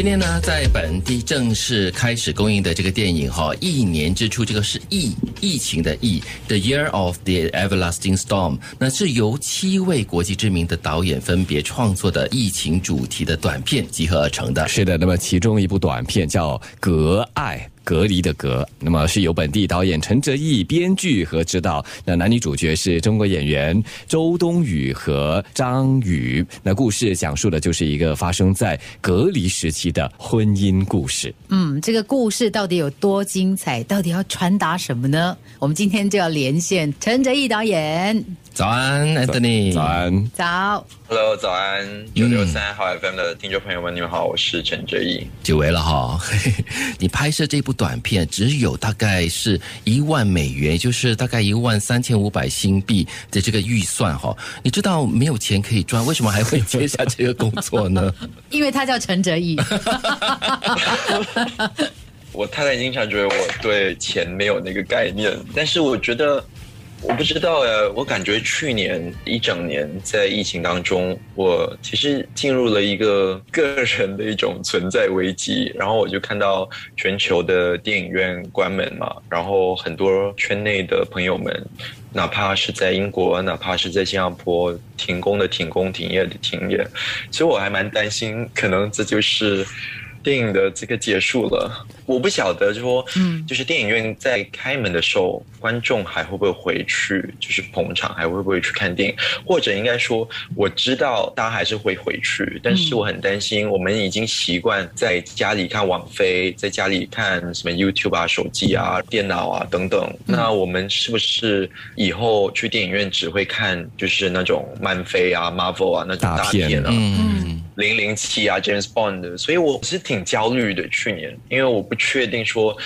今天呢，在本地正式开始公映的这个电影哈，一年之初，这个是疫疫情的疫，The Year of the Everlasting Storm，那是由七位国际知名的导演分别创作的疫情主题的短片集合而成的。是的，那么其中一部短片叫《隔爱》。隔离的隔，那么是由本地导演陈哲毅编剧和指导。那男女主角是中国演员周冬雨和张宇。那故事讲述的就是一个发生在隔离时期的婚姻故事。嗯，这个故事到底有多精彩？到底要传达什么呢？我们今天就要连线陈哲毅导演。早安，Anthony。早安。早。Hello，早安。九六三号 FM 的听众朋友们，你们好，我是陈哲毅。久违了哈，你拍摄这部短片只有大概是一万美元，就是大概一万三千五百新币的这个预算哈。你知道没有钱可以赚，为什么还会接下这个工作呢？因为他叫陈哲艺。我太太经常觉得我对钱没有那个概念，但是我觉得。我不知道呀，我感觉去年一整年在疫情当中，我其实进入了一个个人的一种存在危机。然后我就看到全球的电影院关门嘛，然后很多圈内的朋友们，哪怕是在英国，哪怕是在新加坡，停工的停工，停业的停业。其实我还蛮担心，可能这就是。电影的这个结束了，我不晓得说，嗯，就是电影院在开门的时候，观众还会不会回去，就是捧场，还会不会去看电影？或者应该说，我知道大家还是会回去，但是我很担心，我们已经习惯在家里看网飞，在家里看什么 YouTube 啊、手机啊、电脑啊等等，那我们是不是以后去电影院只会看就是那种漫飞啊、Marvel 啊那种大片啊？嗯。零零七啊，James Bond 的，所以我是挺焦虑的。去年，因为我不确定说，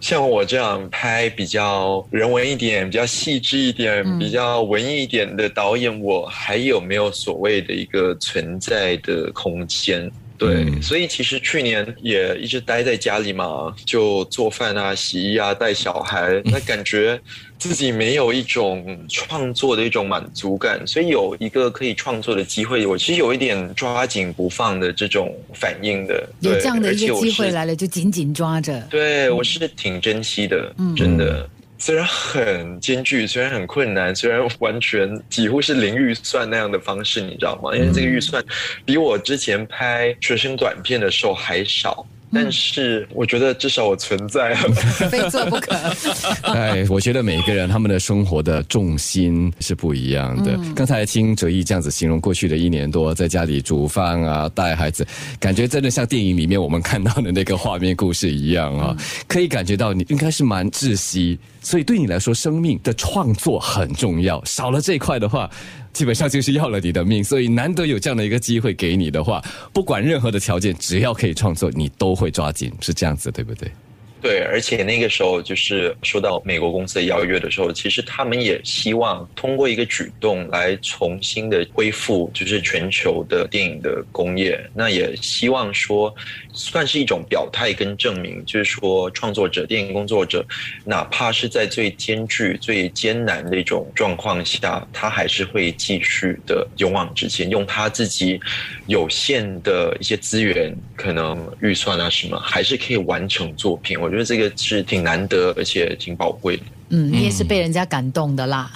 像我这样拍比较人文一点、比较细致一点、比较文艺一点的导演，我还有没有所谓的一个存在的空间？对，所以其实去年也一直待在家里嘛，就做饭啊、洗衣啊、带小孩，那感觉自己没有一种创作的一种满足感，所以有一个可以创作的机会，我其实有一点抓紧不放的这种反应的。有这样的一个机会来了，就紧紧抓着。对，我是挺珍惜的，真的。虽然很艰巨，虽然很困难，虽然完全几乎是零预算那样的方式，你知道吗？因为这个预算比我之前拍学生短片的时候还少。但是我觉得至少我存在，非做不可。哎，我觉得每个人他们的生活的重心是不一样的。刚才听哲毅这样子形容过去的一年多，在家里煮饭啊，带孩子，感觉真的像电影里面我们看到的那个画面故事一样啊，可以感觉到你应该是蛮窒息。所以对你来说，生命的创作很重要，少了这一块的话。基本上就是要了你的命，所以难得有这样的一个机会给你的话，不管任何的条件，只要可以创作，你都会抓紧，是这样子，对不对？对，而且那个时候就是收到美国公司的邀约的时候，其实他们也希望通过一个举动来重新的恢复，就是全球的电影的工业。那也希望说，算是一种表态跟证明，就是说创作者、电影工作者，哪怕是在最艰巨、最艰难的一种状况下，他还是会继续的勇往直前，用他自己有限的一些资源，可能预算啊什么，还是可以完成作品。觉得这个是挺难得，而且挺宝贵的。嗯，你也是被人家感动的啦，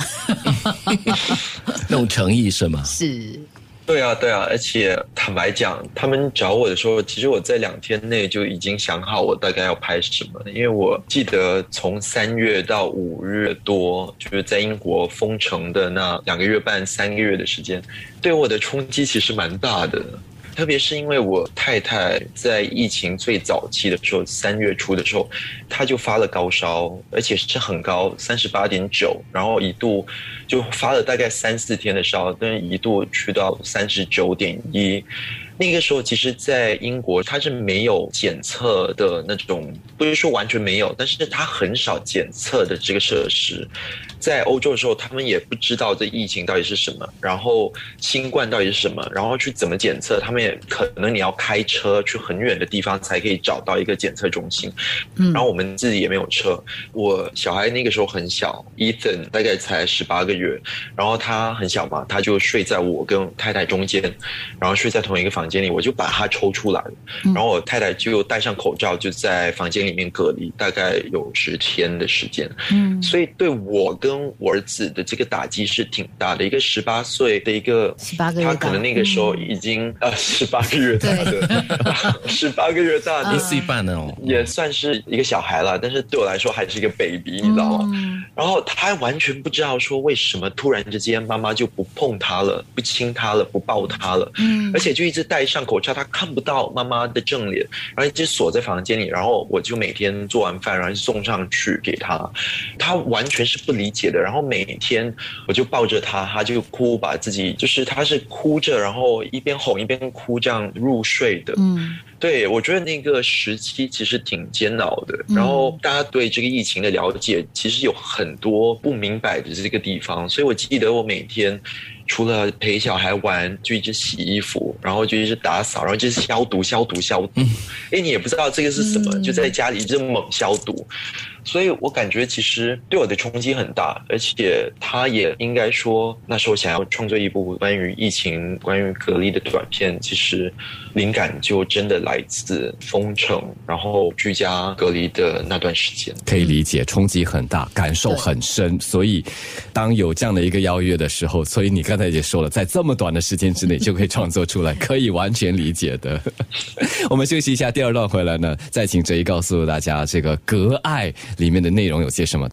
那种诚意是吗？是。对啊，对啊，而且坦白讲，他们找我的时候，其实我在两天内就已经想好我大概要拍什么。因为我记得从三月到五月多，就是在英国封城的那两个月半、三个月的时间，对我的冲击其实蛮大的。特别是因为我太太在疫情最早期的时候，三月初的时候，她就发了高烧，而且是很高，三十八点九，然后一度就发了大概三四天的烧，但一度去到三十九点一。那个时候，其实，在英国，它是没有检测的那种，不是说完全没有，但是它很少检测的这个设施。在欧洲的时候，他们也不知道这疫情到底是什么，然后新冠到底是什么，然后去怎么检测，他们也可能你要开车去很远的地方才可以找到一个检测中心。嗯，然后我们自己也没有车，我小孩那个时候很小，Ethan 大概才十八个月，然后他很小嘛，他就睡在我跟太太中间，然后睡在同一个房间里，我就把他抽出来了，然后我太太就戴上口罩，就在房间里面隔离，大概有十天的时间。嗯，所以对我跟我儿子的这个打击是挺大的。一个十八岁的一个，十八个月他可能那个时候已经呃十八个月大的，十八个月大的一岁半呢哦，也算是一个小孩了，但是对我来说还是一个 baby，你知道吗？然后他完全不知道说为什么突然之间妈妈就不碰他了，不亲他了，不抱他了，嗯，而且就一直戴上口罩，他看不到妈妈的正脸，然后一直锁在房间里，然后我就每天做完饭，然后送上去给他，他完全是不理解的，然后每天我就抱着他，他就哭，把自己就是他是哭着，然后一边哄一边哭这样入睡的，嗯。对，我觉得那个时期其实挺煎熬的。然后大家对这个疫情的了解，其实有很多不明白的这个地方。所以我记得我每天除了陪小孩玩，就一直洗衣服，然后就一直打扫，然后就是消毒、消毒、消毒。哎，你也不知道这个是什么，就在家里一直猛消毒。所以我感觉其实对我的冲击很大，而且他也应该说那时候想要创作一部关于疫情、关于隔离的短片，其实灵感就真的来自封城，然后居家隔离的那段时间。可以理解，冲击很大，感受很深。所以当有这样的一个邀约的时候，所以你刚才也说了，在这么短的时间之内就可以创作出来，可以完全理解的。我们休息一下，第二段回来呢，再请哲一告诉大家这个隔爱。里面的内容有些什么？